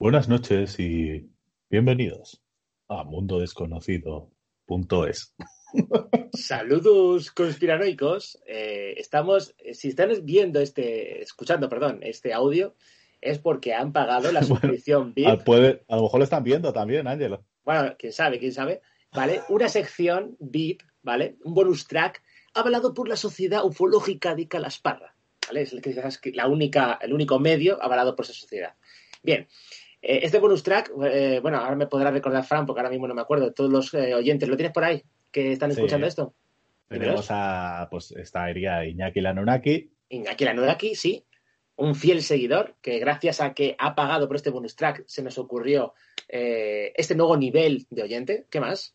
Buenas noches y bienvenidos a mundodesconocido.es. Saludos conspiranoicos. Eh, estamos, si están viendo este, escuchando, perdón, este audio, es porque han pagado la suscripción VIP. A, a lo mejor lo están viendo también, Ángelo. Bueno, quién sabe, quién sabe. ¿Vale? Una sección VIP, ¿vale? Un bonus track avalado por la Sociedad Ufológica de Calasparra. ¿Vale? Es la única, el único medio avalado por esa sociedad. Bien, eh, este bonus track, eh, bueno, ahora me podrá recordar Fran, porque ahora mismo no me acuerdo, todos los eh, oyentes, ¿lo tienes por ahí que están escuchando esto? Tenemos a, pues estaría Iñaki Lanonaki. Iñaki Lanonaki, sí, un fiel seguidor que gracias a que ha pagado por este bonus track se nos ocurrió este nuevo nivel de oyente. ¿Qué más?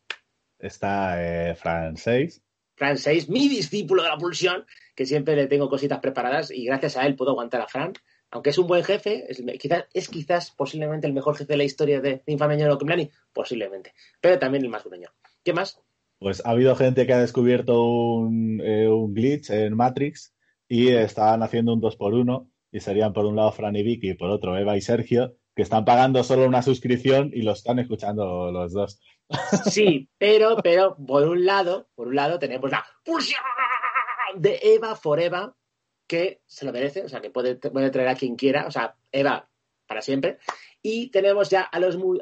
Está Fran 6. Fran 6, mi discípulo de la pulsión, que siempre le tengo cositas preparadas y gracias a él puedo aguantar a Fran aunque es un buen jefe, es quizás, es quizás posiblemente el mejor jefe de la historia de, de Infame posiblemente, pero también el más gruñón. ¿Qué más? Pues ha habido gente que ha descubierto un, eh, glitch en Matrix y estaban haciendo un 2 por 1 y serían por un lado Fran y Vicky y por otro Eva y Sergio, que están pagando solo una suscripción y lo están escuchando los dos. Sí, pero, pero por un lado, por un lado tenemos la pulsión de Eva Eva que se lo merece, o sea, que puede, puede traer a quien quiera, o sea, Eva para siempre. Y tenemos ya a los muy.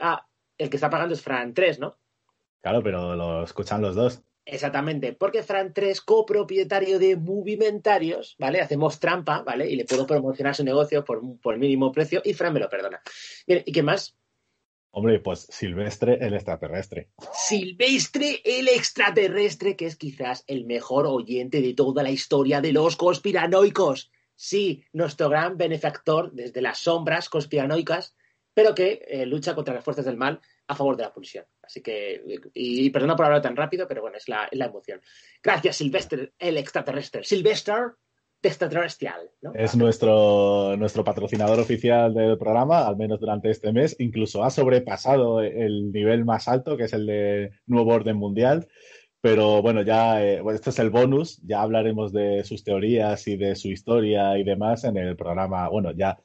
el que está pagando es Fran 3, ¿no? Claro, pero lo escuchan los dos. Exactamente, porque Fran 3, copropietario de Movimentarios, ¿vale? Hacemos trampa, ¿vale? Y le puedo promocionar su negocio por, por mínimo precio y Fran me lo perdona. Bien, ¿y qué más? Hombre, pues Silvestre el extraterrestre. Silvestre el extraterrestre, que es quizás el mejor oyente de toda la historia de los conspiranoicos. Sí, nuestro gran benefactor desde las sombras conspiranoicas, pero que eh, lucha contra las fuerzas del mal a favor de la pulsión. Así que, y, perdona por hablar tan rápido, pero bueno, es la, es la emoción. Gracias, Silvestre el extraterrestre. Silvestre extraterrestrial. ¿no? Es nuestro, nuestro patrocinador oficial del programa, al menos durante este mes. Incluso ha sobrepasado el nivel más alto, que es el de Nuevo Orden Mundial. Pero bueno, ya eh, este es el bonus. Ya hablaremos de sus teorías y de su historia y demás en el programa. Bueno, ya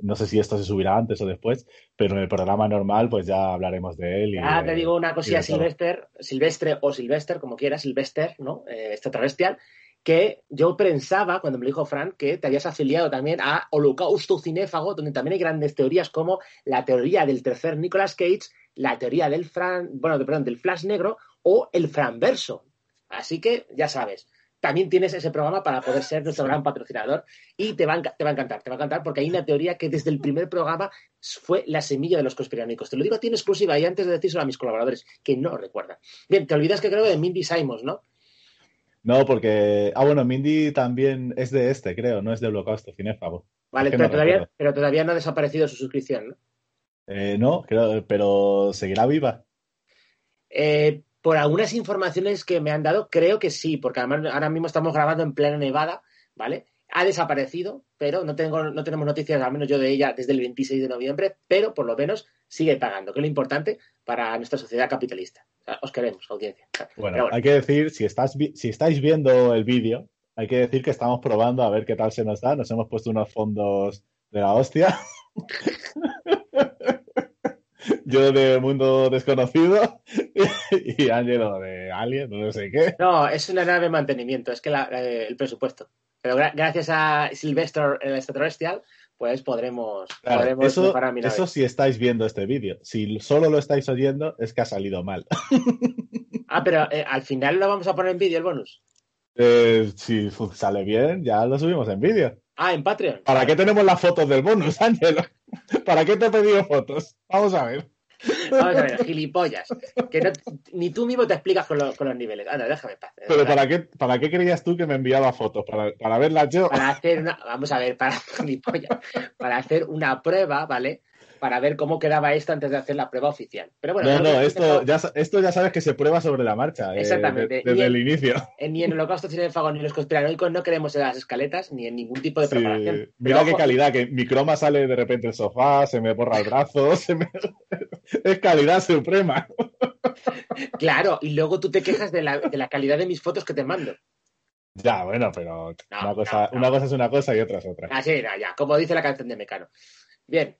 no sé si esto se subirá antes o después, pero en el programa normal pues ya hablaremos de él. ah, te digo una cosilla, Silvestre, Silvestre o Silvestre, como quieras, Silvestre, ¿no? Eh, extraterrestrial que yo pensaba, cuando me lo dijo Fran, que te habías afiliado también a Holocausto Cinéfago, donde también hay grandes teorías como la teoría del tercer Nicolas Cage, la teoría del Fran, bueno, perdón, del Flash negro o el Franverso. Así que ya sabes, también tienes ese programa para poder ser nuestro gran patrocinador y te va, a, te va a encantar, te va a encantar porque hay una teoría que desde el primer programa fue la semilla de los conspiranoicos. Te lo digo a ti en exclusiva y antes de decírselo a mis colaboradores que no recuerdan. Bien, te olvidas que creo de Mindy Simons, ¿no? No, porque. Ah, bueno, Mindy también es de este, creo, no es de Holocausto Cinéfago. Vale, pero, todavía, pero todavía no ha desaparecido su suscripción, ¿no? Eh, no, creo, pero ¿seguirá viva? Eh, por algunas informaciones que me han dado, creo que sí, porque además ahora mismo estamos grabando en plena Nevada, ¿vale? Ha desaparecido, pero no, tengo, no tenemos noticias, al menos yo de ella, desde el 26 de noviembre, pero por lo menos sigue pagando, que es lo importante para nuestra sociedad capitalista. Os queremos, audiencia. Bueno, hay que decir, si, estás, si estáis viendo el vídeo, hay que decir que estamos probando a ver qué tal se nos da. Nos hemos puesto unos fondos de la hostia. Yo de mundo desconocido y Ángelo de Alien, no sé qué. No, es una nave de mantenimiento, es que eh, el presupuesto. Pero gracias a Sylvester el extraterrestrial, pues podremos, eso, Eso si estáis viendo este vídeo. Si solo lo estáis oyendo, es que ha salido mal. ah, pero eh, al final lo vamos a poner en vídeo el bonus. Eh, si sale bien, ya lo subimos en vídeo. Ah, en Patreon. ¿Para qué tenemos las fotos del bonus, Ángelo? ¿Para qué te he pedido fotos? Vamos a ver. Vamos a ver, gilipollas. Que ni tú mismo te explicas con, con los niveles. Anda, déjame paz. Pero ¿para qué, ¿para qué creías tú que me enviaba fotos? ¿Para, para verlas yo? Para hacer una, vamos a ver, para gilipollas, para hacer una prueba, ¿vale? Para ver cómo quedaba esto antes de hacer la prueba oficial. Pero bueno, no, no, esto, ya, esto ya sabes que se prueba sobre la marcha. Eh, Exactamente. desde el inicio. ni en el holocausto cinefago ni en los conspiranoicos no queremos en las escaletas ni en ningún tipo de preparación. Mira qué calidad, que mi croma sale de repente el sofá, se me borra el brazo, es calidad suprema. claro, y luego tú te quejas de la, de la calidad de mis fotos que te mando. Ya, bueno, pero una, cosa, una cosa es una cosa y otra es otra. Así, ah, ya, como dice la canción de Mecano. Bien,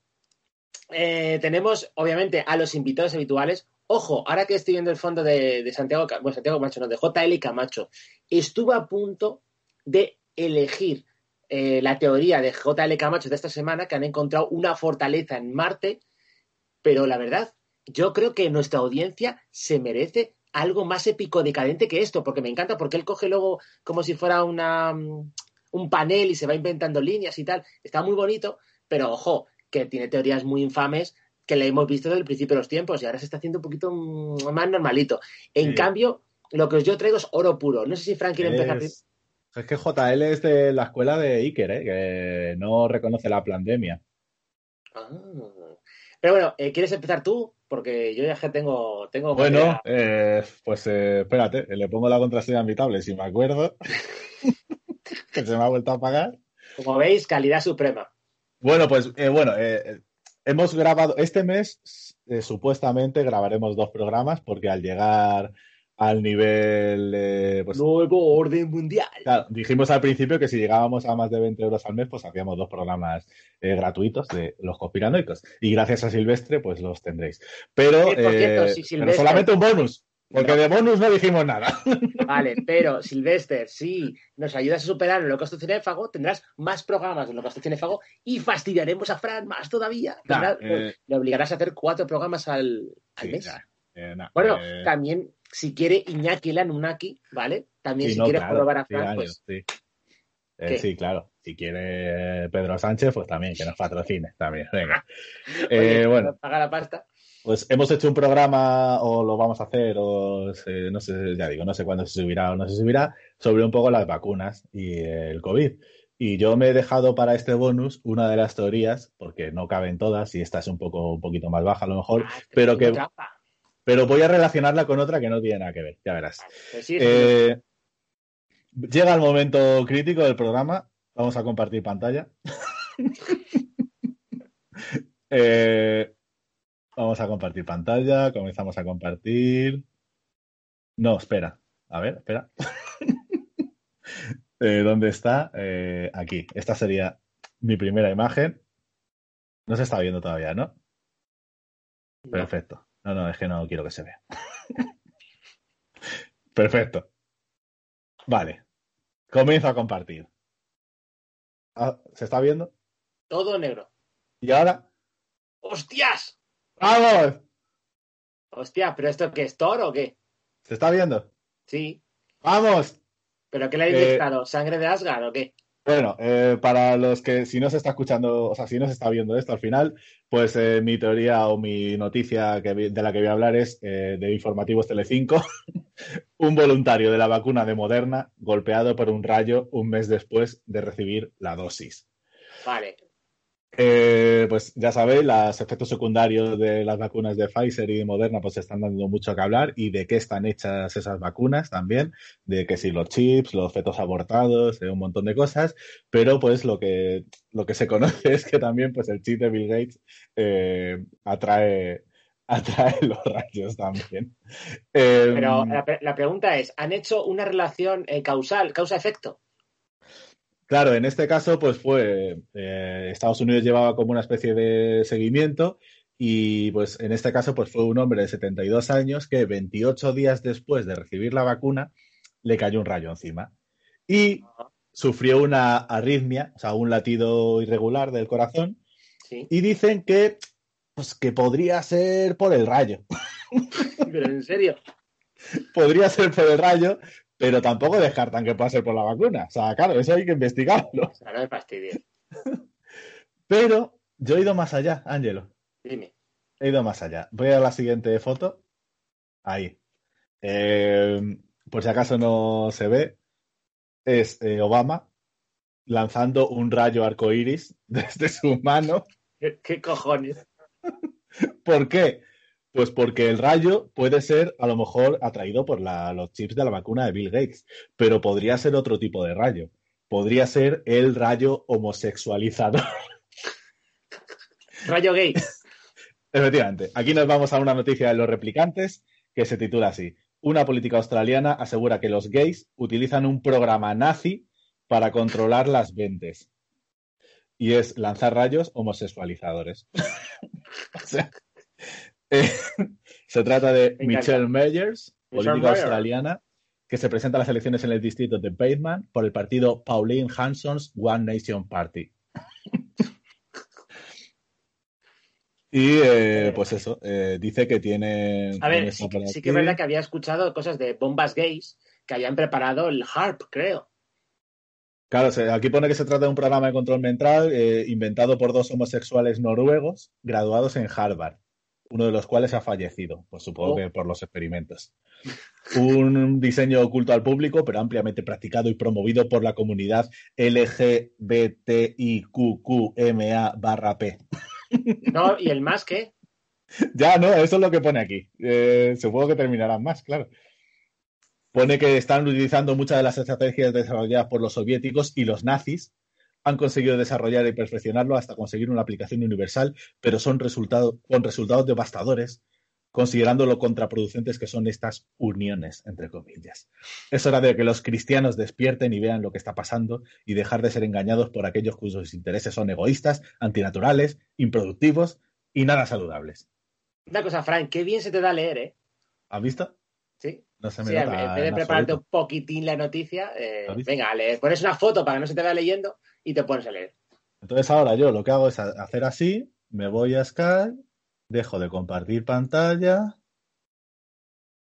eh, tenemos, obviamente, a los invitados habituales. Ojo, ahora que estoy viendo el fondo de, Santiago, bueno, Santiago Camacho, no, de JL Camacho, estuve a punto de elegir eh, la teoría de JL Camacho de esta semana, que han encontrado una fortaleza en Marte, pero la verdad, yo creo que nuestra audiencia se merece algo más épico decadente que esto, porque me encanta, porque él coge luego como si fuera una, mm, un panel y se va inventando líneas y tal. Está muy bonito, pero ojo, que tiene teorías muy infames que le hemos visto desde el principio de los tiempos y ahora se está haciendo un poquito mm, más normalito. En cambio, lo que yo traigo es oro puro. No sé si Frank quiere empezar. Es que JL es de la escuela de Iker, ¿eh? que no reconoce la pandemia. Ah. Pero bueno, eh, ¿quieres empezar tú? Porque yo ya que tengo. tengo bueno, eh, pues espérate, le pongo la contraseña a mi tablet si me acuerdo. que se me ha vuelto a apagar. Como veis, calidad suprema. Bueno, pues bueno, hemos grabado este mes, supuestamente grabaremos dos programas porque al llegar al nivel pues, nuevo orden mundial. Claro, dijimos al principio que si llegábamos a más de 20 euros al mes, pues hacíamos dos programas eh, gratuitos de los conspiranoicos. Y gracias a Silvestre, pues los tendréis. Pero, eh, solamente un bonus. Porque de bonus no dijimos nada. Vale, pero Silvestre, si nos ayudas a superar el holocausto cinéfago, tendrás más programas del holocausto cinéfago y fastidiaremos a Fran más todavía. Eh, le obligarás a hacer cuatro programas al, mes. bueno, también si quiere Iñaki Lanunaki, ¿vale? También si quiere probar a Fran, pues... Sí. Eh, sí. claro. Si quiere Pedro Sánchez, pues también, que nos patrocine también. Venga. eh, bueno. Paga la pasta. Pues hemos hecho un programa, o lo vamos a hacer, o no sé, ya digo, no sé cuándo se subirá o no se subirá, sobre un poco las vacunas y el COVID. Y yo me he dejado para este bonus una de las teorías, porque no caben todas, y esta es un poco un poquito más baja a lo mejor, ah, pero que, pero voy a relacionarla con otra que no tiene nada que ver, ya verás. Pues eh, llega el momento crítico del programa. Vamos a compartir pantalla. Eh, vamos a compartir pantalla. Comenzamos a compartir. No, espera. A ver, espera. Eh, ¿Dónde está? aquí. Esta sería mi primera imagen. No se está viendo todavía, ¿no? Perfecto. No, no, es que no quiero que se vea. Perfecto. Vale. Comienzo a compartir. Ah, ¿Se está viendo? Todo negro. ¿Y ahora? ¡Hostias! ¡Vamos! Hostia, ¿pero esto qué es toro o qué? ¿Se está viendo? Sí. ¡Vamos! ¿Pero qué le ha inyectado? Eh, ¿Sangre de Asgard o qué? Bueno, eh, para los que si no se está escuchando, o sea, si no se está viendo esto al final, pues eh, mi teoría o mi noticia que, de la que voy a hablar es eh, de Informativos Telecinco, un voluntario de la vacuna de Moderna golpeado por un rayo un mes después de recibir la dosis. Vale, eh, pues ya sabéis, los efectos secundarios de las vacunas de Pfizer y de Moderna pues están dando mucho que hablar y de qué están hechas esas vacunas también, de que si los chips, los fetos abortados, de un montón de cosas, pero pues lo que, lo que se conoce es que también pues el chip de Bill Gates eh, atrae, atrae los rayos también. pero em, la, pregunta es, ¿han hecho una relación eh, causal, causa-efecto? Claro, en este caso, pues fue eh, Estados Unidos llevaba como una especie de seguimiento y pues en este caso pues fue un hombre de 72 años que 28 días después de recibir la vacuna le cayó un rayo encima y sufrió una arritmia, o sea, un latido irregular del corazón y dicen que pues que podría ser por el rayo. Pero en serio. podría ser por el rayo, pero tampoco descartan que pueda ser por la vacuna. O sea, claro, eso hay que investigarlo. Pero yo he ido más allá, Ángelo. Dime. He ido más allá. Voy a la siguiente foto. Ahí. Eh, por si acaso no se ve, es eh, Obama lanzando un rayo arcoíris desde su mano. ¿Qué cojones? ¿Por qué? Pues porque el rayo puede ser a lo mejor atraído por los chips de la vacuna de Bill Gates, pero podría ser otro tipo de rayo. Podría ser el rayo homosexualizado. Rayo gay. Efectivamente. Aquí nos vamos a una noticia de los replicantes que se titula así. Una política australiana asegura que los gays utilizan un programa nazi para controlar las ventas. y es lanzar rayos homosexualizadores. o sea, eh, se trata de Michelle Meyers, política australiana, que se presenta a las elecciones en el distrito de Bateman por el partido Pauline Hanson's One Nation Party. y eh, pues eso, eh, dice que tiene... A ver, sí, sí, que es verdad que había escuchado cosas de bombas gays que habían preparado el HARP, creo. Claro, aquí pone que se trata de un programa de control mental eh, inventado por dos homosexuales noruegos graduados en Harvard, uno de los cuales ha fallecido, pues supongo oh. que por los experimentos. Un diseño oculto al público, pero ampliamente practicado y promovido por la comunidad LGBTIQQMA barra P. No, ¿y el más qué? Ya, no, eso es lo que pone aquí. Eh, supongo que terminarán más, claro. Pone que están utilizando muchas de las estrategias desarrolladas por los soviéticos y los nazis han conseguido desarrollar y perfeccionarlo hasta conseguir una aplicación universal, pero son con resultados devastadores, considerando lo contraproducentes que son estas uniones, entre comillas. Es hora de que los cristianos despierten y vean lo que está pasando y dejar de ser engañados por aquellos cuyos intereses son egoístas, antinaturales, improductivos y nada saludables. Una cosa, Frank, qué bien se te da leer, ¿eh? ¿Has visto? Sí. No se me en vez de prepararte un poquitín la noticia, eh, venga, le pones una foto para que no se te vea leyendo y te pones a leer. Entonces ahora yo lo que hago es hacer así, me voy a Skype, dejo de compartir pantalla.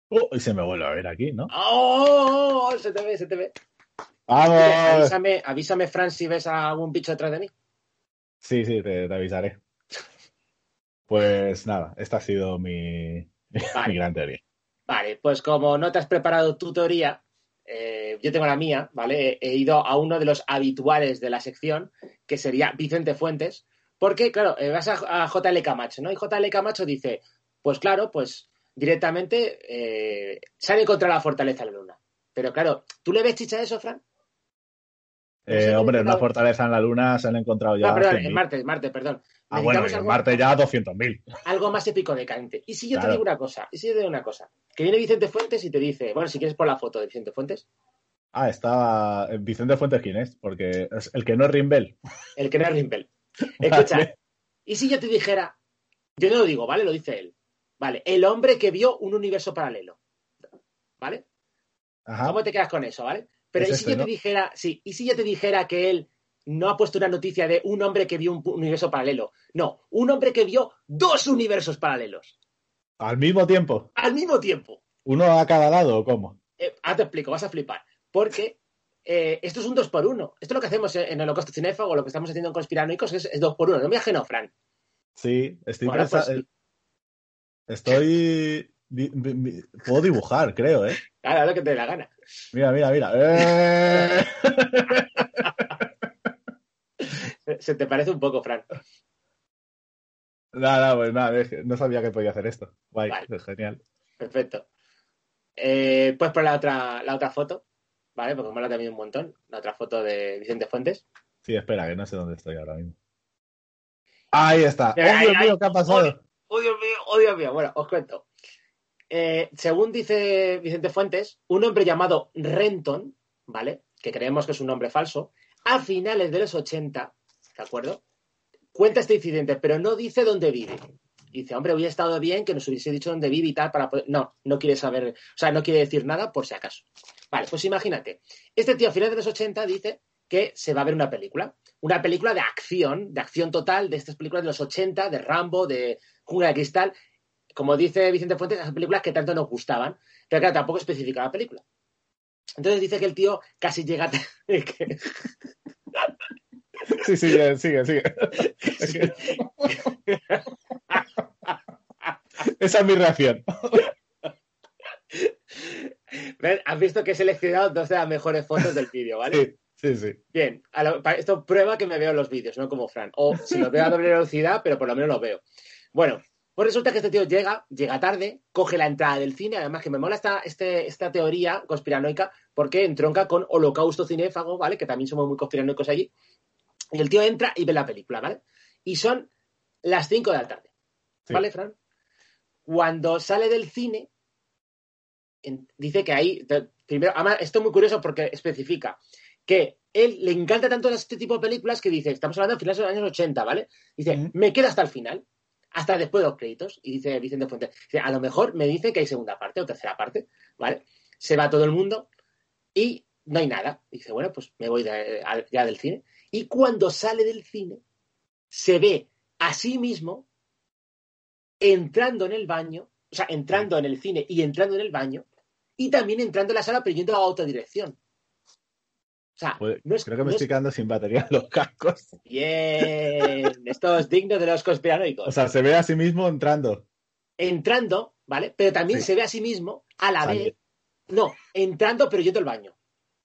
Oh, y se me vuelve a ver aquí, ¿no? ¡Oh! Se te ve, se te ve. ¡Vamos! Avísame, avísame, Fran, si ves a algún bicho detrás de mí. Sí, sí, te, avisaré. Pues nada, esta ha sido mi, mi gran teoría. Vale, pues como no te has preparado tu teoría, eh, yo tengo la mía, ¿vale? He, ido a uno de los habituales de la sección, que sería Vicente Fuentes, porque, claro, eh, vas a, JL Camacho, ¿no? Y JL Camacho dice, pues claro, pues directamente eh, sale contra la fortaleza de la luna. Pero claro, ¿tú le ves chicha a eso, Fran? Hombre, una fortaleza en la luna se han encontrado ya. No, perdón, en Marte, Marte, perdón. Ah, bueno, en Marte ya 200.000. Algo más épico de Cante. Y si yo te digo una cosa, y si yo te digo una cosa, que viene Vicente Fuentes y te dice, bueno, si quieres por la foto de Vicente Fuentes. Ah, está. Vicente Fuentes, ¿quién es? Porque es el que no es Rimbel. El que no es Rimbel. Escucha, y si yo te dijera, yo no lo digo, ¿vale? Lo dice él. Vale, el hombre que vio un universo paralelo. ¿Vale? ¿Cómo te quedas con eso, vale? Pero ¿y si yo te dijera, sí, y si yo te dijera que él no ha puesto una noticia de un hombre que vio un universo paralelo. No, un hombre que vio dos universos paralelos. ¿Al mismo tiempo? Al mismo tiempo. ¿Uno a cada lado o cómo? Eh, ahora te explico, vas a flipar. Porque eh, esto es un dos por uno. Esto es lo que hacemos en Holocausto Cinéfago, lo que estamos haciendo en Conspiranoicos es, es dos por uno. No me ajeno, Fran. Sí, estoy pues Estoy. Puedo dibujar, creo, ¿eh? Claro, lo que te dé la gana. Mira, mira, mira. ¡Eh! Se te parece un poco, Fran. Nada, pues nada, no sabía que podía hacer esto. Guay, genial. Perfecto. Eh, pues por la otra, la otra foto, ¿vale? Porque me la también un montón. La otra foto de Vicente Fuentes. Sí, espera, que no sé dónde estoy ahora mismo. Ahí está. ¡Oh, Dios mío, qué ha pasado! ¡Oh, Dios mío, oh, Dios mío! Bueno, os cuento. Eh, según dice Vicente Fuentes, un hombre llamado Renton, ¿vale? Que creemos que es un nombre falso, a finales de los 80, ¿de acuerdo? Cuenta este incidente, pero no dice dónde vive. Dice, hombre, hubiera estado bien que nos hubiese dicho dónde vive y tal para poder... No, no quiere saber, o sea, no quiere decir nada por si acaso. Vale, pues imagínate. Este tío a finales de los 80 dice que se va a ver una película. Una película de acción, de acción total, de estas películas de los 80, de Rambo, de Jungla de Cristal. Como dice Vicente Fuentes, esas películas que tanto nos gustaban, pero claro, tampoco especifica la película. Entonces dice que el tío casi llega a... Sí, sigue, sigue, sigue. Esa es mi reacción. Has visto que he seleccionado dos de las mejores fotos del vídeo, ¿vale? Sí, sí, sí. Bien, esto prueba que me veo los vídeos, no como Fran. O si lo veo a doble velocidad, pero por lo menos lo veo. Bueno, pues resulta que este tío llega, llega tarde, coge la entrada del cine, además que me mola esta, este, esta teoría conspiranoica porque entronca con Holocausto Cinéfago, ¿vale? Que también somos muy conspiranoicos allí. Y el tío entra y ve la película, ¿vale? Y son las 5 de la tarde. ¿Vale, Fran? Cuando sale del cine, dice que ahí. Primero, además, esto es muy curioso porque especifica que él le encanta tanto este tipo de películas que dice, estamos hablando de finales de los años 80, ¿vale? Dice, me queda hasta el final, hasta después de los créditos. Y dice Vicente Fuentes, dice, a lo mejor me dice que hay segunda parte o tercera parte, ¿vale? Se va todo el mundo y no hay nada. dice, bueno, pues me voy ya del cine. Y cuando sale del cine, se ve a sí mismo entrando en el baño, o sea, entrando en el cine y entrando en el baño, y también entrando en la sala, pero yendo a otra dirección. O sea, pues, creo que me estoy quedando sin batería en los cascos. Bien, esto es digno de los conspiranoicos. O sea, se ve a sí mismo entrando. Entrando, ¿vale? Pero también se ve a sí mismo a la vez. No, entrando, pero yendo al baño.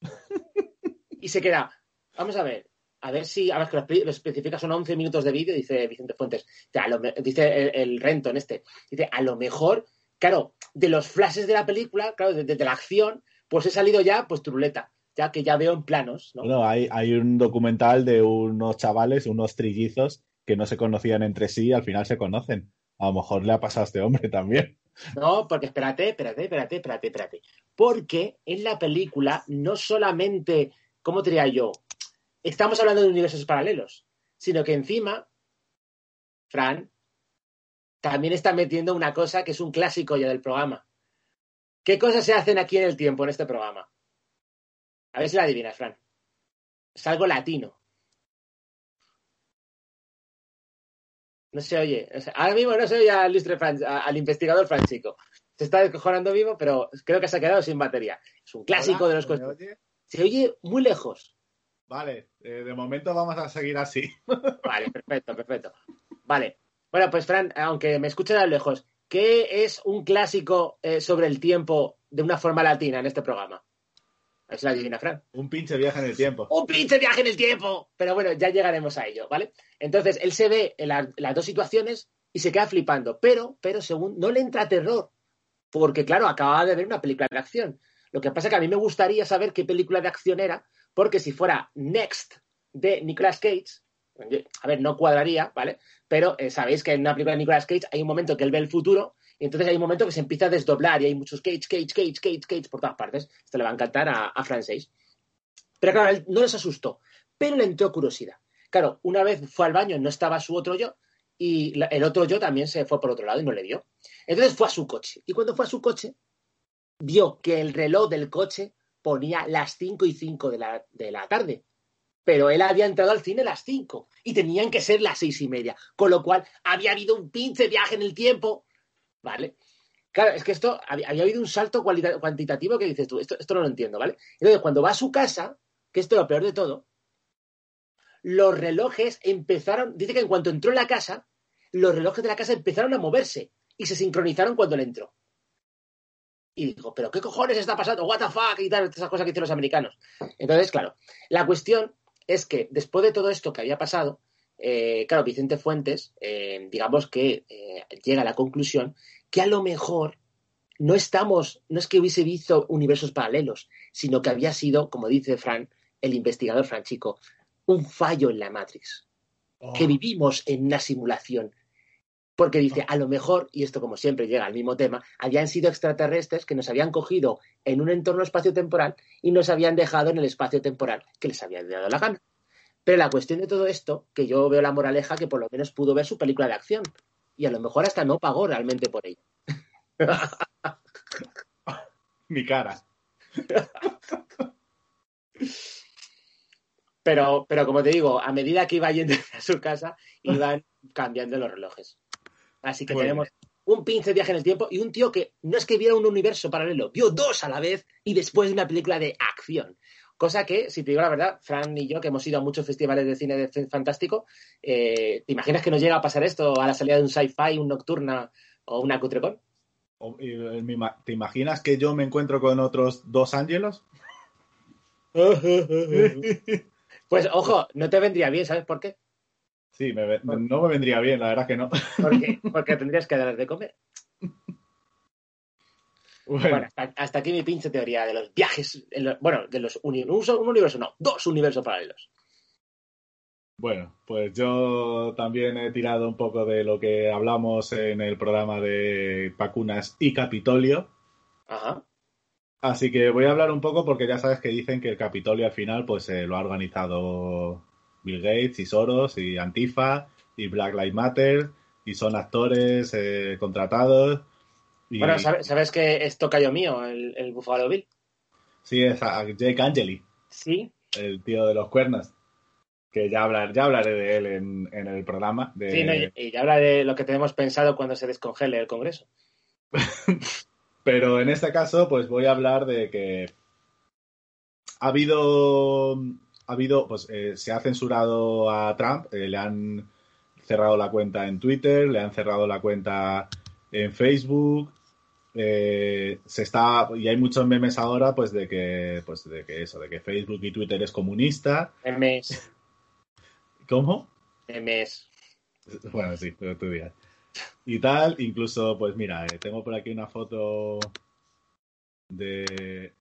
y se queda. Vamos a ver. A ver si, a ver que lo especifica, son 11 minutos de vídeo, dice Vicente Fuentes. dice el, rento en este. Dice, a lo mejor, claro, de los flashes de la película, claro, de, de la acción, pues he salido ya, pues truleta ya que ya veo en planos. ¿no? hay, hay un documental de unos chavales, unos trillizos, que no se conocían entre sí y al final se conocen. A lo mejor le ha pasado a este hombre también. No, porque espérate, espérate, espérate, espérate, espérate. Porque en la película no solamente, ¿cómo te diría yo? Estamos hablando de universos paralelos, sino que encima, Fran, también está metiendo una cosa que es un clásico ya del programa. ¿Qué cosas se hacen aquí en el tiempo, en este programa? A ver si la adivinas, Fran. Es algo latino. No se oye. ahora mismo no se oye al, al investigador Franchico. Se está descojonando vivo, pero creo que se ha quedado sin batería. Es un clásico de los Se oye muy lejos. Vale, eh, de momento vamos a seguir así. vale, perfecto, perfecto. Vale. Bueno, pues Fran, aunque me escuchen a lejos, ¿qué es un clásico eh, sobre el tiempo de una forma latina en este programa? Es la divina Fran. Un pinche viaje en el tiempo. Un pinche viaje en el tiempo. Pero bueno, ya llegaremos a ello, ¿vale? Entonces, él se ve en las dos situaciones y se queda flipando. Pero, pero según, no le entra terror. Porque, claro, acababa de ver una película de acción. Lo que pasa es que a mí me gustaría saber qué película de acción era, porque si fuera Next de Nicolas Cage, a ver, no cuadraría, ¿vale? Pero eh, sabéis que en una película de Nicolas Cage hay un momento que él ve el futuro y entonces hay un momento que se empieza a desdoblar y hay muchos Cage, Cage, Cage, Cage, Cage por todas partes. Esto le va a encantar a, a Francis. Pero claro, él no les asustó, pero le entró curiosidad. Claro, una vez fue al baño, no estaba su otro yo, y el otro yo también se fue por otro lado y no le vio. Entonces fue a su coche. Y cuando fue a su coche, vio que el reloj del coche ponía las 5 y 5 de la, de la tarde. Pero él había entrado al cine a las 5 y tenían que ser las seis y media. Con lo cual había habido un pinche viaje en el tiempo ¿vale? Claro, es que esto había, habido un salto cuantitativo que dices tú, esto, esto no lo entiendo, ¿vale? Entonces, cuando va a su casa, que esto es lo peor de todo, los relojes empezaron, dice que en cuanto entró en la casa, los relojes de la casa empezaron a moverse y se sincronizaron cuando él entró. Y dijo, ¿pero qué cojones está pasando? ¿What the fuck? Y tal, esas cosas que dicen los americanos. Entonces, claro, la cuestión es que después de todo esto que había pasado, eh, claro, Vicente Fuentes, eh, digamos que eh, llega a la conclusión que a lo mejor no estamos, no es que hubiese visto universos paralelos, sino que había sido, como dice Fran, el investigador Franchico, un fallo en la Matrix. Que oh. vivimos en una simulación. Porque dice, a lo mejor, y esto como siempre llega al mismo tema, habían sido extraterrestres que nos habían cogido en un entorno espacio-temporal y nos habían dejado en el espacio-temporal que les había dado la gana. Pero la cuestión de todo esto, que yo veo la moraleja que por lo menos pudo ver su película de acción. Y a lo mejor hasta no pagó realmente por ello. Mi cara. Pero, pero como te digo, a medida que iba yendo a su casa, iban cambiando los relojes. Así que tenemos un pinche viaje en el tiempo y un tío que no es que viera un universo paralelo, vio dos a la vez y después de una película de acción. Cosa que, si te digo la verdad, Fran y yo, que hemos ido a muchos festivales de cine de fantástico, eh, ¿te imaginas que nos llega a pasar esto a la salida de un sci-fi, un nocturna o una cutrecon? ¿Te imaginas que yo me encuentro con otros dos ángelos? pues ojo, no te vendría bien, ¿sabes por qué? Sí, no me vendría bien, la verdad que no. ¿Por qué? Porque tendrías que darles de comer. Bueno, hasta, aquí mi pinche teoría de los viajes, bueno, de los universos, un universo, no, dos universos paralelos. Bueno, pues yo también he tirado un poco de lo que hablamos en el programa de vacunas y Capitolio. Ajá. Así que voy a hablar un poco porque ya sabes que dicen que el Capitolio al final pues eh, lo ha organizado Bill Gates y Soros y Antifa y Black Lives Matter y son actores eh, contratados. Y- Bueno, ¿sabes, sabes que es tocayo mío, el, el Buffalo Bill? Sí, es a Jake Angeli, Sí, el tío de los cuernos. Que ya, hablar, ya hablaré de él en, en el programa. De... sí, no, y, y ya habla de lo que tenemos pensado cuando se descongele el Congreso. Pero en este caso, pues voy a hablar de que ha habido, ha habido, pues eh, se ha censurado a Trump, eh, le han cerrado la cuenta en Twitter, le han cerrado la cuenta en Facebook, eh, se está y hay muchos memes ahora, pues de que, pues de que eso, de que Facebook y Twitter es comunista. Memes, ¿Cómo? memes. Bueno, sí, pero tú dirás. Y tal, incluso, pues mira, eh, tengo por aquí una foto de,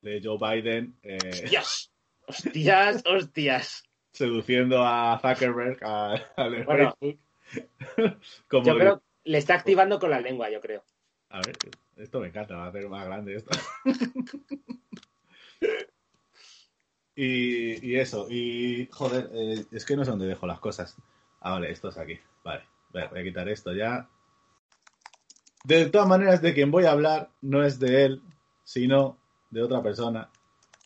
de Joe Biden eh, ¡Hostias! ¡Hostias! ¡Hostias! seduciendo a Zuckerberg, a, Bueno, Facebook. Como Yo creo le está activando con la lengua, yo creo. A ver, esto me encanta, va a hacer más grande esto. y, y eso, y joder, eh, es que no sé dónde dejo las cosas. Ah, vale, esto es aquí. Vale, voy a- voy a quitar esto ya. De todas maneras, de quien voy a hablar no es de él, sino de otra persona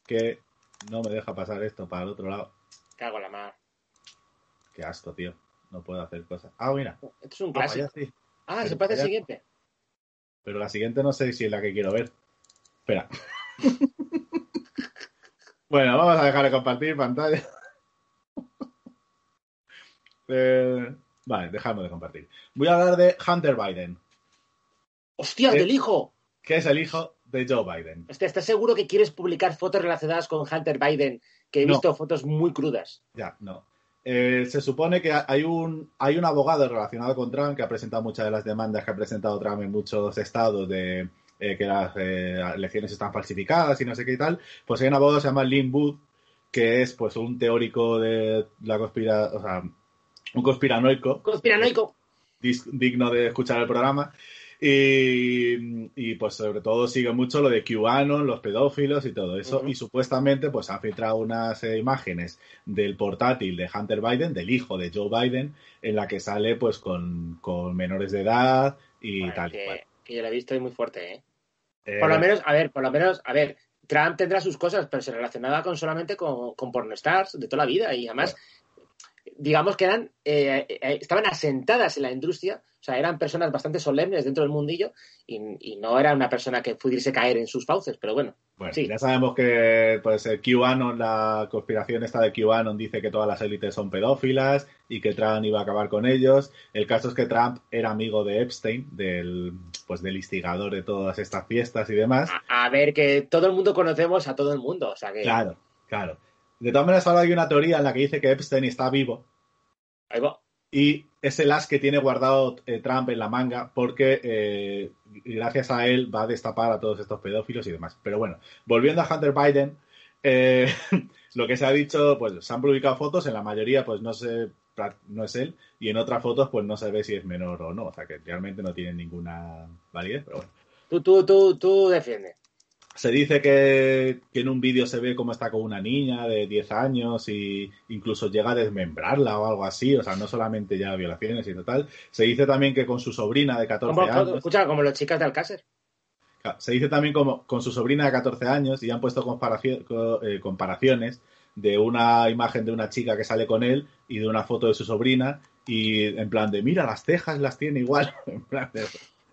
que no me deja pasar esto para el otro lado. Cago en la mar. Qué asco, tío. No puedo hacer cosas. Ah, mira. Esto es un Ah, clásico. ya sí. Ah, se hacer el siguiente. Pero la siguiente no sé si es la que quiero ver. Espera. bueno, vamos a dejar de compartir pantalla. Eh, vale, dejamos de compartir. Voy a hablar de Hunter Biden, ¡Hostias, Eh. del hijo! que es el hijo de Joe Biden. Hostia, ¿estás seguro que quieres publicar fotos relacionadas con Hunter Biden? Que he No. visto fotos muy crudas. Ya, no. Eh, se supone que hay un, hay un abogado relacionado con Trump que ha presentado muchas de las demandas que ha presentado Trump en muchos estados de eh, que las eh, elecciones están falsificadas y no sé qué y tal. Pues hay un abogado que se llama Lynn Booth, que es pues un teórico de la conspira, o sea, un conspiranoico Conspiranoico. digno de escuchar el programa. Y, y, pues sobre todo sigue mucho lo de QAnon, los pedófilos y todo eso. Y supuestamente pues han filtrado unas eh, imágenes del portátil de Hunter Biden, del hijo de Joe Biden, en la que sale pues con, con menores de edad y Bueno, tal. que, que yo lo he visto y muy fuerte, ¿eh? Eh, Por lo menos, a ver, por lo menos, a ver, Trump tendrá sus cosas, pero se relacionaba con solamente con, con pornostars de toda la vida y además, digamos que eran, eh, eh, estaban asentadas en la industria, o sea, eran personas bastante solemnes dentro del mundillo y, y no era una persona que pudiese caer en sus fauces, pero bueno, Bueno, Sí. ya sabemos que pues el QAnon, la conspiración esta de QAnon dice que todas las élites son pedófilas y que Trump iba a acabar con ellos. El caso es que Trump era amigo de Epstein, del pues del instigador de todas estas fiestas y demás. a, a ver, que todo el mundo conocemos a todo el mundo, o sea que... Claro, claro. De todas maneras, ahora hay una teoría en la que dice que Epstein está vivo Ahí va. y es el as que tiene guardado eh, Trump en la manga porque eh, gracias a él va a destapar a todos estos pedófilos y demás. Pero bueno, volviendo a Hunter Biden, eh, lo que se ha dicho, pues se han publicado fotos, en la mayoría pues no se no es él y en otras fotos pues no se ve si es menor o no, o sea que realmente no tiene ninguna validez, pero bueno. Tú, tú, tú, tú defiende. Se dice que, que en un vídeo se ve cómo está con una niña de 10 años y incluso llega a desmembrarla o algo así, o sea, no solamente ya violaciones y tal. Se dice también que con su sobrina de 14 Como, años, escucha, como las chicas de Alcácer. se dice también como con su sobrina de 14 años y han puesto eh, comparaciones de una imagen de una chica que sale con él y de una foto de su sobrina y en plan de, mira, las cejas las tiene igual, en plan de,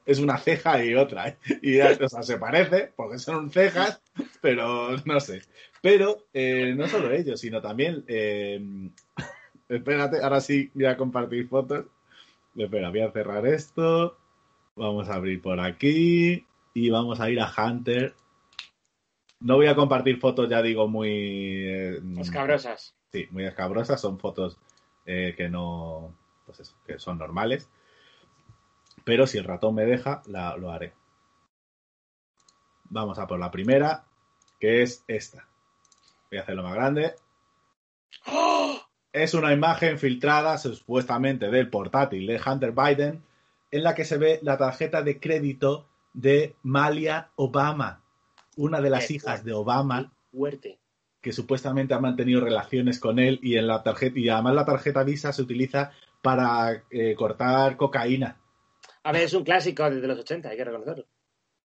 es una ceja y otra, ¿eh? y ya, o sea, se parece porque son cejas, pero no sé. Pero eh, no solo ellos, sino también, eh, espérate, ahora sí voy a compartir fotos. Espera, voy a cerrar esto, vamos a abrir por aquí y vamos a ir a Hunter. No voy a compartir fotos, ya digo, muy... eh, Escabrosas. Sí, muy escabrosas. Son fotos que no. Pues eso, que son normales. Pero si el ratón me deja, la- lo haré. Vamos a por la primera, que es esta. Voy a hacerlo más grande. ¡Oh! Es una imagen filtrada supuestamente del portátil de Hunter Biden, en la que se ve la tarjeta de crédito de Malia Obama, una de las hijas de Obama. Fuerte. Que supuestamente ha mantenido relaciones con él y en la tarjeta, y además la tarjeta Visa se utiliza para eh, cortar cocaína. A ver, es un clásico desde los 80, hay que reconocerlo.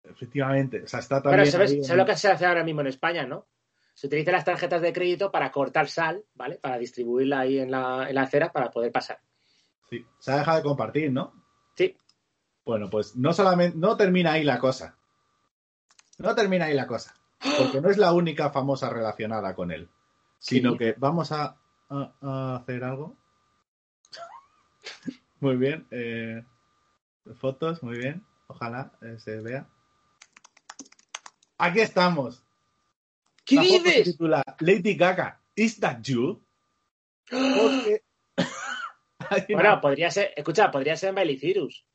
Efectivamente. O sea, está también. Pero ¿sabes, lo que se hace ahora mismo en España, no? Se utilizan las tarjetas de crédito para cortar sal, ¿vale? Para distribuirla ahí en la, en la acera para poder pasar. Sí, se ha dejado de compartir, ¿no? Sí. Bueno, pues no solamente, no termina ahí la cosa. No termina ahí la cosa. Porque no es la única famosa relacionada con él. Sino que vamos a, hacer algo. muy bien. Eh, fotos, muy bien. Ojalá eh, se vea. Aquí estamos. ¿Qué dices? Titula Lady Gaga, ¿Is that you? Porque... bueno, podría ser, escucha, podría ser Miley Cyrus.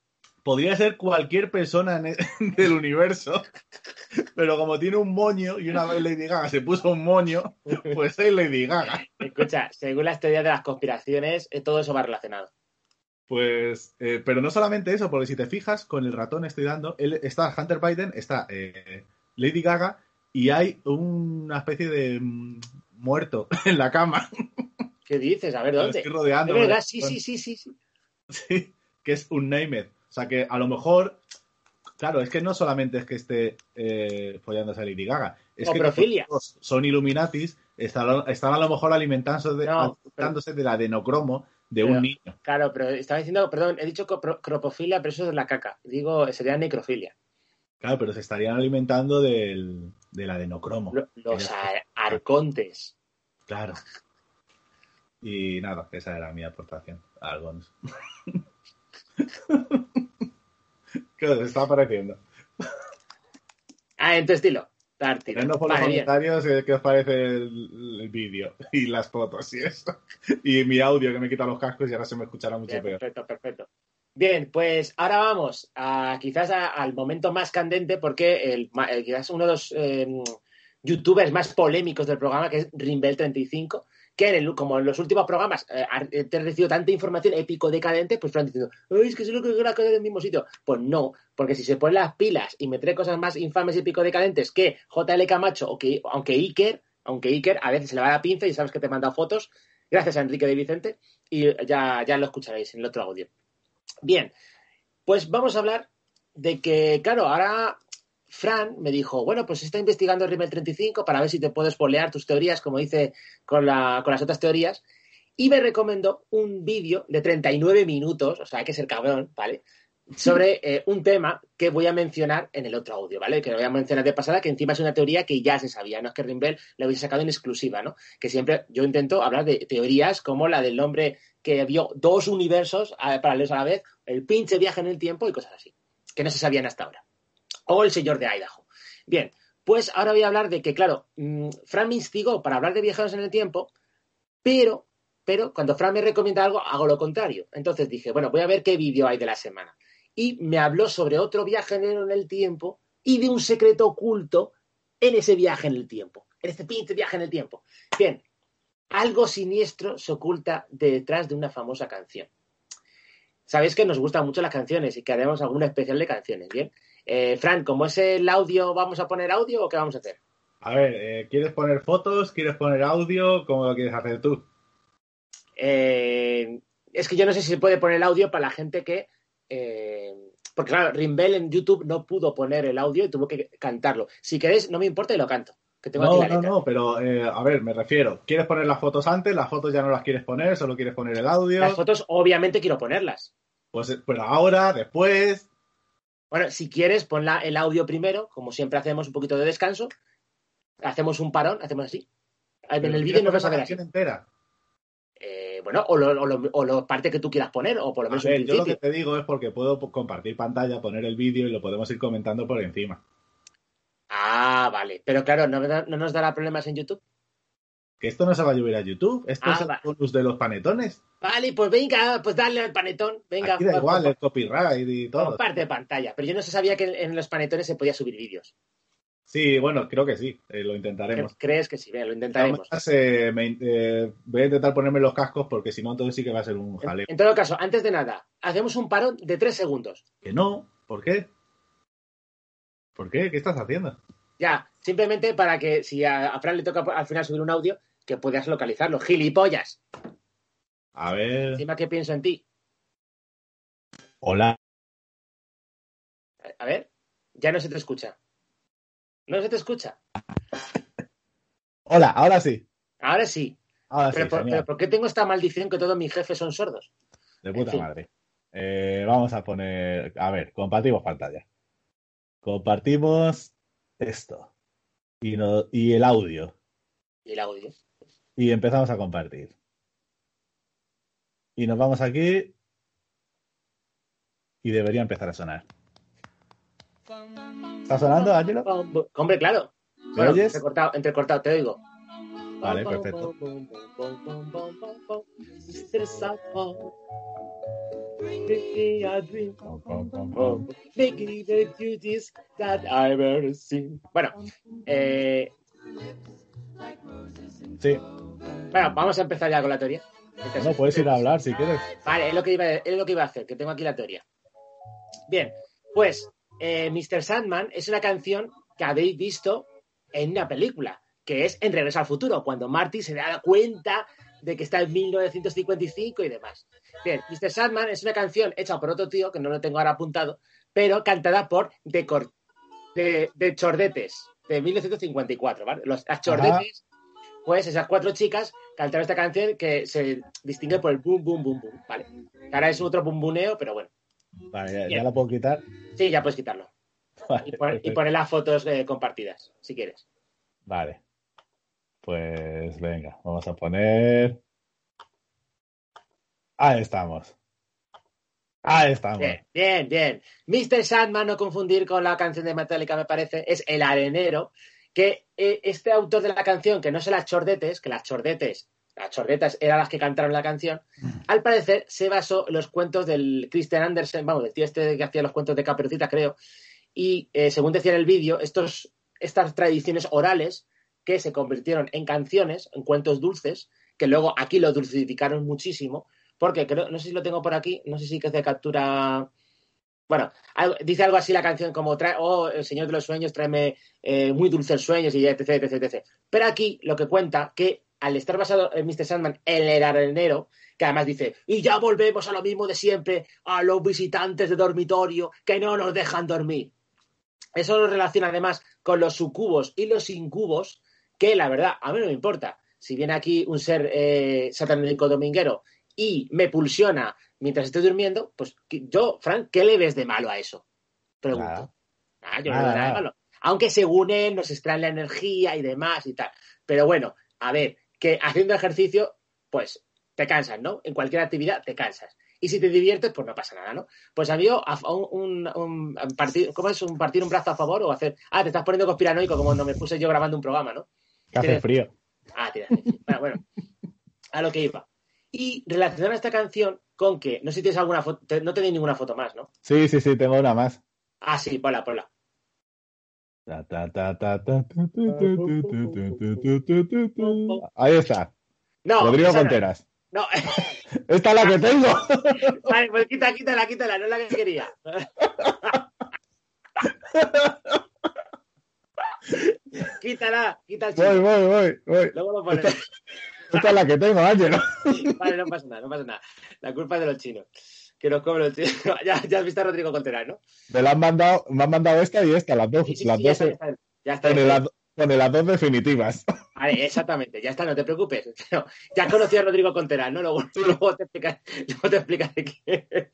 Podría ser cualquier persona en del universo, pero como tiene un moño y una vez Lady Gaga se puso un moño, pues es Lady Gaga. Escucha, según las teorías de las conspiraciones, eh, todo eso va relacionado. Pues, eh, pero no solamente eso, porque si te fijas, con el ratón estoy dando, él, está Hunter Biden, está eh, Lady Gaga y hay una especie de mm, muerto en la cama. ¿Qué dices? A ver, ¿dónde? Estoy rodeando. De verdad, sí, sí, sí, sí, sí. que es un name O sea que a lo mejor, claro, es que no solamente es que esté eh, follándose a Lady Gaga, es que son Illuminatis, están, están, a lo mejor alimentándose de, alimentándose de la adenocromo de un niño. Claro, pero estaba diciendo, perdón, he dicho cropofilia, pero eso es la caca. Digo, sería necrofilia. Claro, pero se estarían alimentando del, del adenocromo. Los arcontes. Claro. Y nada, esa era mi aportación a Algons. ¿Qué os está pareciendo? Ah, en tu estilo. Ponednos por los comentarios eh, qué os parece el, vídeo y las fotos y eso. Y mi audio que me quita los cascos y ahora se me escuchará mucho peor. Perfecto, perfecto. Bien, pues ahora vamos a quizás al momento más candente porque el, quizás uno de los em, youtubers más polémicos del programa, que es Rimbel35, que en como en los últimos programas eh, eh, te he recibido tanta información épico decadente, pues están diciendo, es que solo que la en el mismo sitio. Pues no, porque si se ponen las pilas y me cosas más infames y épico decadentes que JL Camacho, o que, aunque Iker, aunque Iker a veces se le va la pinza y sabes que te he mandado fotos, gracias a Enrique de Vicente, y ya, ya lo escucharéis en el otro audio. Bien, pues vamos a hablar de que, claro, ahora Fran me dijo, bueno, pues está investigando el Rimmel 35 para ver si te puedes polear tus teorías, como dice con, la, con las otras teorías, y me recomendó un vídeo de 39 minutos, o sea, hay que ser cabrón, ¿vale? Sobre eh, un tema que voy a mencionar en el otro audio, ¿vale? Que lo voy a mencionar de pasada, que encima es una teoría que ya se sabía, no es que Rimbel lo hubiese sacado en exclusiva, ¿no? Que siempre yo intento hablar de teorías como la del hombre que vio dos universos paralelos a la vez, el pinche viaje en el tiempo y cosas así, que no se sabían hasta ahora o el señor de Idaho. Bien, pues ahora voy a hablar de que, claro, mm, Fran me instigó para hablar de viajeros en el tiempo, pero, pero cuando Fran me recomienda algo, hago lo contrario. Entonces dije, bueno, voy a ver qué vídeo hay de la semana. Y me habló sobre otro viajero en el tiempo y de un secreto oculto en ese viaje en el tiempo, en este pinche viaje en el tiempo. Bien, algo siniestro se oculta detrás de una famosa canción. Sabéis que nos gustan mucho las canciones y que haremos alguna especial de canciones, ¿bien? Eh, Fran, ¿cómo es el audio, vamos a poner audio o qué vamos a hacer? A ver, eh, ¿quieres poner fotos? ¿Quieres poner audio? ¿Cómo lo quieres hacer tú? Eh, es que yo no sé si se puede poner el audio para la gente que. porque claro, Rimbel en YouTube no pudo poner el audio y tuvo que cantarlo. Si queréis, no me importa y lo canto. no, no, no, pero a ver, me refiero. ¿Quieres poner las fotos antes? ¿Las fotos ya no las quieres poner? ¿Solo quieres poner el audio? Las fotos, obviamente, quiero ponerlas. Pues, pero ahora, después. Bueno, si quieres, pon el audio primero, como siempre hacemos un poquito de descanso. Hacemos un parón, hacemos así. En el vídeo no vas a ver así. entera. Eh, bueno, o lo, o, parte que tú quieras poner, o por lo menos a Yo lo que te digo es porque puedo compartir pantalla, poner el vídeo y lo podemos ir comentando por encima. Ah, vale. Pero claro, ¿no, no nos dará problemas en YouTube? Que esto no se va a subir a YouTube, esto es ah, el bonus de los panetones. Vale, pues venga, pues dale al panetón, venga. Aquí da igual, el copyright y todo. Parte de pantalla, pero yo no se sabía que en los panetones se podía subir vídeos. Sí, bueno, creo que sí, eh, lo intentaremos. ¿Crees que sí? lo intentaremos. Eh, eh, voy a intentar ponerme los cascos porque si no, entonces sí que va a ser un jaleo. En, todo caso, antes de nada, hacemos un parón de tres segundos. Que no, ¿por qué? ¿Por qué? ¿Qué estás haciendo? Ya, simplemente para que si a, Fran le toca al final subir un audio, que puedas localizarlo. ¡Gilipollas! A ver. Encima que pienso en ti. Hola. A ver, ya no se te escucha. No se te escucha. Hola, ahora sí. Ahora sí. Ahora pero, sí, por, pero ¿por qué tengo esta maldición que todos mis jefes son sordos? De puta en fin. madre. Eh, vamos a poner. A ver, compartimos pantalla. Compartimos esto. Y, no- y el audio. Y el audio. Y empezamos a compartir. Y nos vamos aquí. Y debería empezar a sonar. ¿Está sonando, Ángelo? Hombre, claro. ¿Me Bueno, oyes? entrecortado, entrecortado, te oigo. Vale, perfecto. Bueno, eh, Sí, bueno, vamos a empezar ya con la teoría. no puedes ir a hablar si quieres. Vale, es lo que iba, es lo que iba a hacer, que tengo aquí la teoría. Bien, pues eh, Mr. Sandman es una canción que habéis visto en una película, que es En Regreso al Futuro, cuando Marty se da cuenta de que está en 1955 y demás. Bien, Mr. Sandman es una canción hecha por otro tío, que no lo tengo ahora apuntado, pero cantada por The, Cor- de, de Chordetes, de 1954, ¿vale? Los, las Chordetes, pues esas cuatro chicas cantaron esta canción que se distingue por el boom, boom, boom, boom, ¿vale? Ahora es otro bumbuneo, pero bueno. Vale, ya, ya la puedo quitar. Sí, ya puedes quitarlo. Vale, Y, pon- y perfecto. poner las fotos eh, compartidas, si quieres. Vale. Pues venga, vamos a poner. Ahí estamos. Ahí estamos. Bien, bien, bien. Mr. Sandman, no confundir con la canción de Metallica, me parece, es El Arenero, que eh, este autor de la canción, que no son las chordetes, que las chordetes, las chordetas eran las que cantaron la canción, al parecer se basó en los cuentos del Christian Andersen, vamos, del tío este que hacía los cuentos de Caperucita, creo, y eh, según decía en el vídeo, estos, estas tradiciones orales que se convirtieron en canciones, en cuentos dulces, que luego aquí lo dulcificaron muchísimo, porque creo, no sé si lo tengo por aquí, no sé si que es de captura. Bueno, dice algo así la canción como oh, el Señor de los Sueños, tráeme eh, muy dulces sueños y etc, etc, etc. Pero aquí lo que cuenta que al estar basado en Mr. Sandman, en el arenero, que además dice, y ya volvemos a lo mismo de siempre, a los visitantes de dormitorio que no nos dejan dormir. Eso lo relaciona además con los sucubos y los incubos, que la verdad, a mí no me importa. Si viene aquí un ser eh, satánico dominguero y me pulsiona mientras estoy durmiendo, pues yo, Frank, ¿qué le ves de malo a eso? Pregunto. Nada. Ah, yo no le veo nada de malo. Aunque según él nos extraen la energía y demás y tal. Pero bueno, a ver, que haciendo ejercicio, pues te cansas, ¿no? En cualquier actividad te cansas. Y si te diviertes, pues no pasa nada, ¿no? Pues a mí, un, un- un partir, ¿cómo es? ¿Un partir un brazo a favor o hacer? Ah, te estás poniendo conspiranoico como cuando me puse yo grabando un programa, ¿no? Que hace frío. Ah, tira. Bueno, bueno, a lo que iba. Y relacionar esta canción con que, no sé si tienes alguna foto, te, no tenéis ninguna foto más, ¿no? Sí, sí, sí, tengo una más. Ah, sí, ponla, ponla. Ahí está. No, Rodrigo Conteras. No. no. Esta es la que tengo. Vale, pues quita, quítala, quítala, no es la que quería. quítala, quítala. Voy, voy, voy, voy. Luego lo ponemos es la que tengo, Ángel. Vale, no pasa nada, no pasa nada. La culpa es de los chinos. Que nos comen los chinos. Ya, ya has visto a Rodrigo Contreras, ¿no? Me la han mandado, me han mandado esta y esta, las dos, Sí, sí, las sí, dos, ya está. Ya está, ya está. las, dos definitivas. Vale, exactamente, ya está, no te preocupes. Ya conocí a Rodrigo Contreras, ¿no? Luego, luego te explicaré, luego te explicaré es.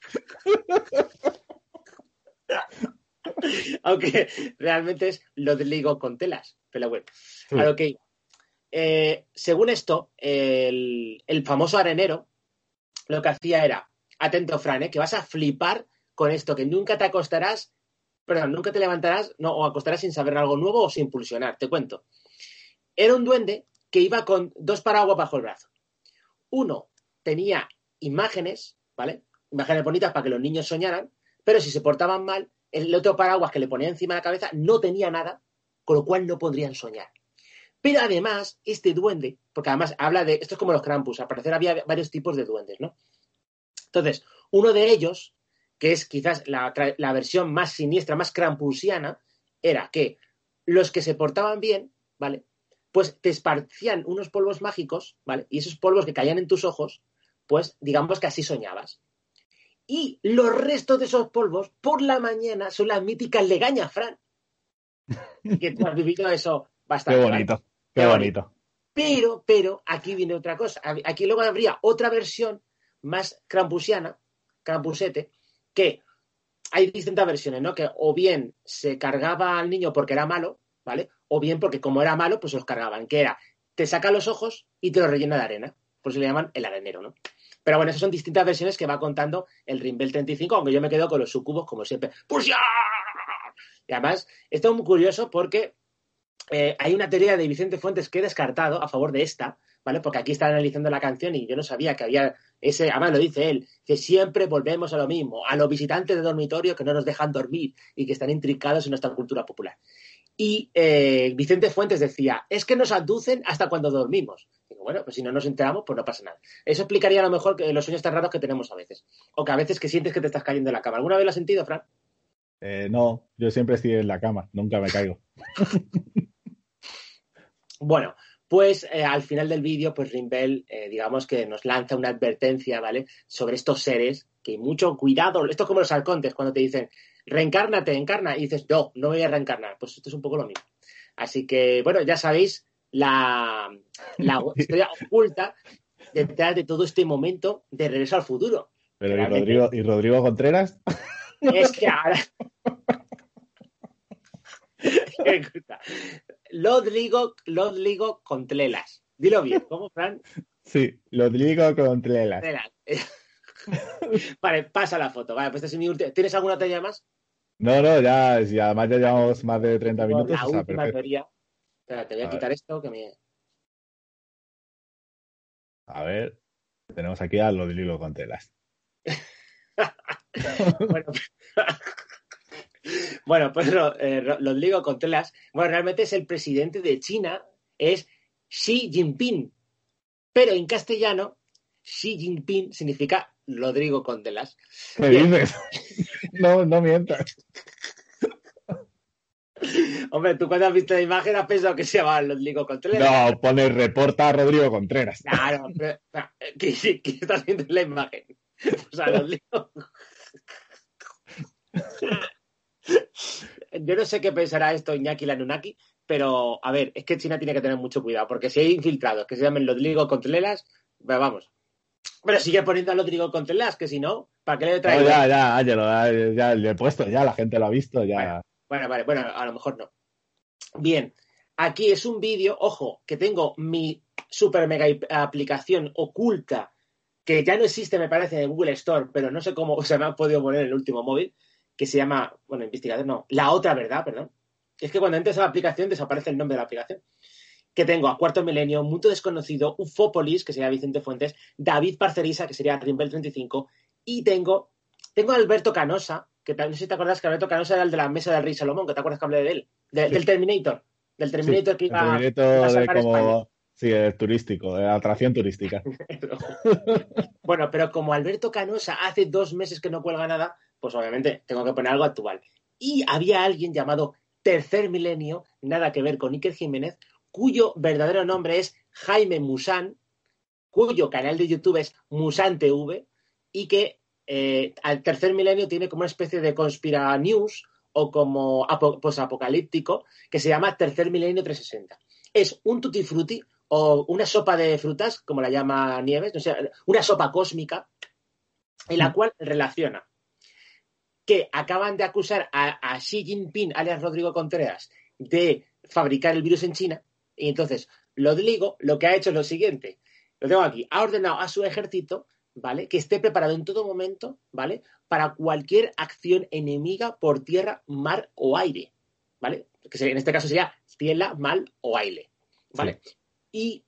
Aunque realmente es Rodrigo Contelas. Pero bueno, a lo que iba. Eh, según esto, el, el famoso arenero lo que hacía era, atento Fran, ¿eh? que vas a flipar con esto, que nunca te acostarás, perdón, nunca te levantarás no, o acostarás sin saber algo nuevo o sin pulsionar. Te cuento. Era un duende que iba con dos paraguas bajo el brazo. Uno tenía imágenes, ¿vale? Imágenes bonitas para que los niños soñaran, pero si se portaban mal, el otro paraguas que le ponía encima de la cabeza no tenía nada, con lo cual no podrían soñar. Pero además, este duende, porque además habla de, esto es como los Krampus, al parecer había varios tipos de duendes, ¿no? Entonces, uno de ellos, que es quizás la, la versión más siniestra, más krampusiana, era que los que se portaban bien, ¿vale? Pues te esparcían unos polvos mágicos, ¿vale? Y esos polvos que caían en tus ojos, pues digamos que así soñabas. Y los restos de esos polvos, por la mañana, son las míticas legañas, Fran. que tú has vivido eso bastante. Qué bonito, qué, bonito. Pero, pero, aquí viene otra cosa. Aquí luego habría otra versión más crampusiana, crampusete, que hay distintas versiones, ¿no? Que o bien se cargaba al niño porque era malo, ¿vale? O bien porque como era malo, pues los cargaban, que era, te saca los ojos y te los rellena de arena. Por eso le llaman el arenero, ¿no? Pero bueno, esas son distintas versiones que va contando el Rimbel 35, aunque yo me quedo con los sucubos, como siempre. ¡Pues ya! Y además, esto es muy curioso porque eh, hay una teoría de Vicente Fuentes que he descartado a favor de esta, ¿vale? Porque aquí está analizando la canción y yo no sabía que había ese, además lo dice él, que siempre volvemos a lo mismo, a los visitantes de dormitorio que no nos dejan dormir y que están intricados en nuestra cultura popular. Y eh, Vicente Fuentes decía, es que nos aducen hasta cuando dormimos. Digo, bueno, pues si no nos enteramos, pues no pasa nada. Eso explicaría a lo mejor que los sueños tan raros que tenemos a veces. O que a veces que sientes que te estás cayendo en la cama. ¿Alguna vez lo has sentido, Fran? Eh, no, yo siempre estoy en la cama, nunca me caigo. bueno, pues eh, al final del vídeo, pues Rimbel, digamos que nos lanza una advertencia, ¿vale? Sobre estos seres, que mucho cuidado, esto es como los arcontes, cuando te dicen, reencárnate, encarna, y dices, no, no voy a reencarnar. Pues esto es un poco lo mismo. Así que, bueno, ya sabéis la, historia oculta detrás de todo este momento de regreso al futuro. Pero ¿y Rodrigo, ¿y Rodrigo Contreras? Es que ahora. Rodrigo, Rodrigo Contreras. Dilo bien, ¿cómo, Fran? Sí, Rodrigo Contreras. vale, pasa la foto. Vale, pues este es mi último. ¿Tienes alguna talla más? No, no, ya, si además ya llevamos más de 30 minutos. La última teoría. Espera, te voy a, quitar esto que me. A ver, tenemos aquí a Rodrigo Contreras. bueno, bueno, pues eh, Rodrigo Contreras, bueno, realmente es el presidente de China, es Xi Jinping, pero en castellano Xi Jinping significa Rodrigo Condelas. ¿Qué dices? no, no mientas. Hombre, tú cuando has visto la imagen has pensado que se llama Rodrigo Contreras. No, pone reporta a Rodrigo Contreras. Claro, pero, ¿qué, ¿qué, estás viendo en la imagen? O sea, Rodrigo. Yo no sé qué pensará esto Iñaki Lanunaki, pero a ver, es que China tiene que tener mucho cuidado, porque si hay infiltrados que se llamen Rodrigo Contreras, pues vamos, pero sigue poniendo a Rodrigo Contreras, que si no, ¿para qué le traigo? No, ya, ya, ya, ya, le he puesto, ya la gente lo ha visto, ya. Bueno, vale, bueno, a lo mejor no. Bien, aquí es un vídeo, ojo, que tengo mi super mega aplicación oculta, que ya no existe, me parece, en Google Store, pero no sé cómo se me ha podido poner en el último móvil, que se llama, bueno, investigador, no, la otra verdad, perdón. Es que cuando entras a la aplicación desaparece el nombre de la aplicación. Que tengo a Cuarto Milenio, Mundo Desconocido, Ufópolis, que sería Vicente Fuentes, David Parcerisa, que sería Rimbel 35, y tengo, tengo a Alberto Canosa, que no sé si te acuerdas que Alberto Canosa era el de la mesa del Rey Salomón, que te acuerdas que hablé de él, del Terminator, del Terminator que iba el Terminator de como, Sí, el turístico, de atracción turística. bueno, pero como Alberto Canosa hace dos meses que no cuelga nada, pues obviamente tengo que poner algo actual. Y había alguien llamado Tercer Milenio, nada que ver con Iker Jiménez, cuyo verdadero nombre es Jaime Musan, cuyo canal de YouTube es Musan TV y que eh, al tercer milenio tiene como una especie de conspira news o como posapocalíptico que se llama Tercer Milenio 360. Es un tutti frutti o una sopa de frutas, como la llama Nieves, no sé, una sopa cósmica, en la mm. cual relaciona que acaban de acusar a, a Xi Jinping, alias Rodrigo Contreras, de fabricar el virus en China y entonces, Rodrigo lo que ha hecho es lo siguiente. Lo tengo aquí. Ha ordenado a su ejército, ¿vale? Que esté preparado en todo momento, ¿vale? Para cualquier acción enemiga por tierra, mar o aire, ¿vale? Que en este caso sería tierra, mal o aire, ¿vale? Y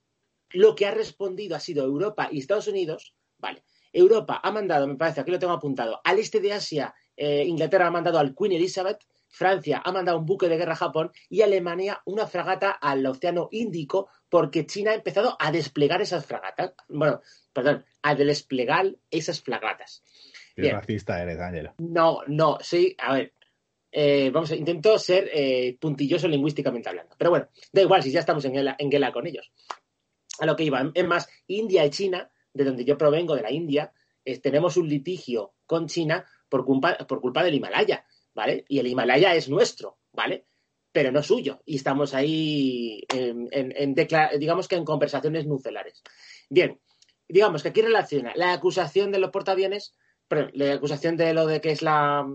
lo que ha respondido ha sido Europa y Estados Unidos, ¿vale? Europa ha mandado, me parece, aquí lo tengo apuntado, al este de Asia, eh, Inglaterra ha mandado al Queen Elizabeth, Francia ha mandado un buque de guerra a Japón y Alemania una fragata al Océano Índico porque China ha empezado a desplegar esas fragatas. Bueno, perdón, a desplegar esas fragatas. Qué racista eres, Ángelo. No, no, sí, a ver. Eh, vamos, intento ser eh, puntilloso lingüísticamente hablando. Pero bueno, da igual si ya estamos en en con ellos. A lo que iba, es más, India y China, de donde yo provengo, de la India, tenemos un litigio con China por culpa, por culpa del Himalaya, ¿vale? Y el Himalaya es nuestro, ¿vale? Pero no suyo. Y estamos ahí, en, digamos que en conversaciones nucelares. Bien, digamos que aquí relaciona la acusación de los portaaviones, la acusación de lo de que es la,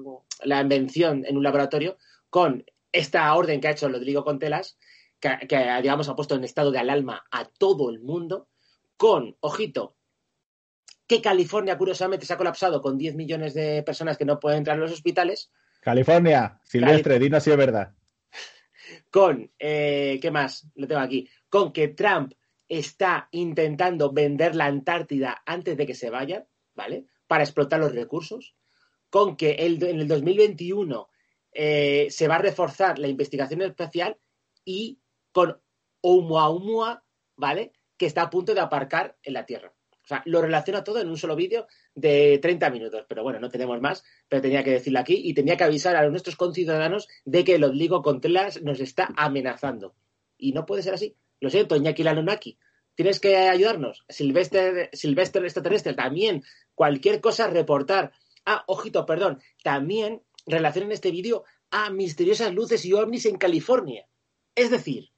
invención en un laboratorio, con esta orden que ha hecho Rodrigo Contelas, que, que, digamos ha puesto en estado de alarma a todo el mundo, con, ojito, que California curiosamente se ha colapsado con 10 millones de personas que no pueden entrar en los hospitales. California, Silvestre, dinos si es verdad. Con, eh, ¿qué más? Lo tengo aquí. Con que Trump está intentando vender la Antártida antes de que se vaya, ¿vale? Para explotar los recursos. Con que el, en el 2021 eh, se va a reforzar la investigación espacial y con Oumuamua, ¿vale? Que está a punto de aparcar en la Tierra. O sea, lo relaciona todo en un solo vídeo de 30 minutos. Pero bueno, no tenemos más, pero tenía que decirlo aquí y tenía que avisar a nuestros conciudadanos de que el Odligo Contreras nos está amenazando. Y no puede ser así. Lo siento, Iñaki Lanonaki. Tienes que ayudarnos. Silvestre, Silvestre extraterrestre, también. Cualquier cosa, reportar. Ah, ojito, perdón. También relacionen este vídeo a misteriosas luces y ovnis en California. Es decir,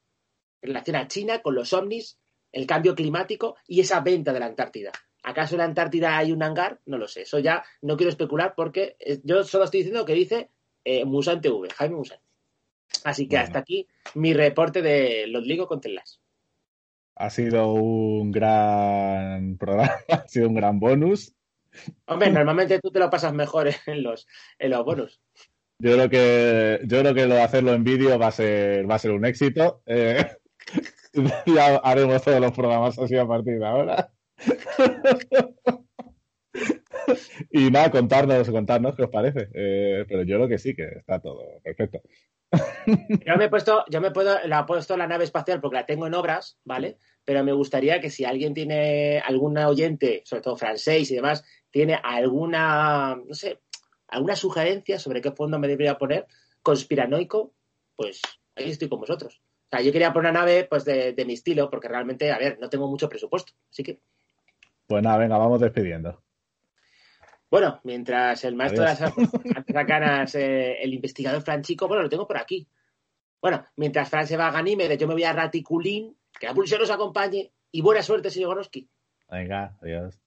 relaciona a China con los ovnis el cambio climático y esa venta de la Antártida. ¿Acaso en la Antártida hay un hangar? No lo sé. Eso ya no quiero especular porque eh, yo solo estoy diciendo que dice eh, Musan TV, Jaime Musan. Así que hasta aquí mi reporte de los Ligo con Telas. Ha sido un gran programa, ha sido un gran bonus. Hombre, normalmente tú te lo pasas mejor en los, en los bonus. Yo creo que yo creo que lo de hacerlo en vídeo va a ser va a ser un éxito. Eh, ya haremos todos los programas así a partir de ahora. y nada, contarnos, contarnos qué os parece. Eh, pero yo creo que sí, que está todo perfecto. yo me he puesto, yo me puedo, la he puesto la nave espacial porque la tengo en obras, ¿vale? Pero me gustaría que si alguien tiene alguna oyente, sobre todo francés y demás, tiene alguna, no sé, alguna sugerencia sobre qué fondo me debería poner conspiranoico, pues ahí estoy con vosotros yo quería poner una nave pues de, mi estilo, porque realmente, a ver, no tengo mucho presupuesto. Así que. Pues nada, venga, vamos despidiendo. Bueno, mientras el maestro de las canas, eh, el investigador Franchico, bueno, lo tengo por aquí. Bueno, mientras Fran se va a Ganímedes, yo me voy a Raticulín, que la pulsión nos acompañe y buena suerte, señor Goroski. Venga, adiós.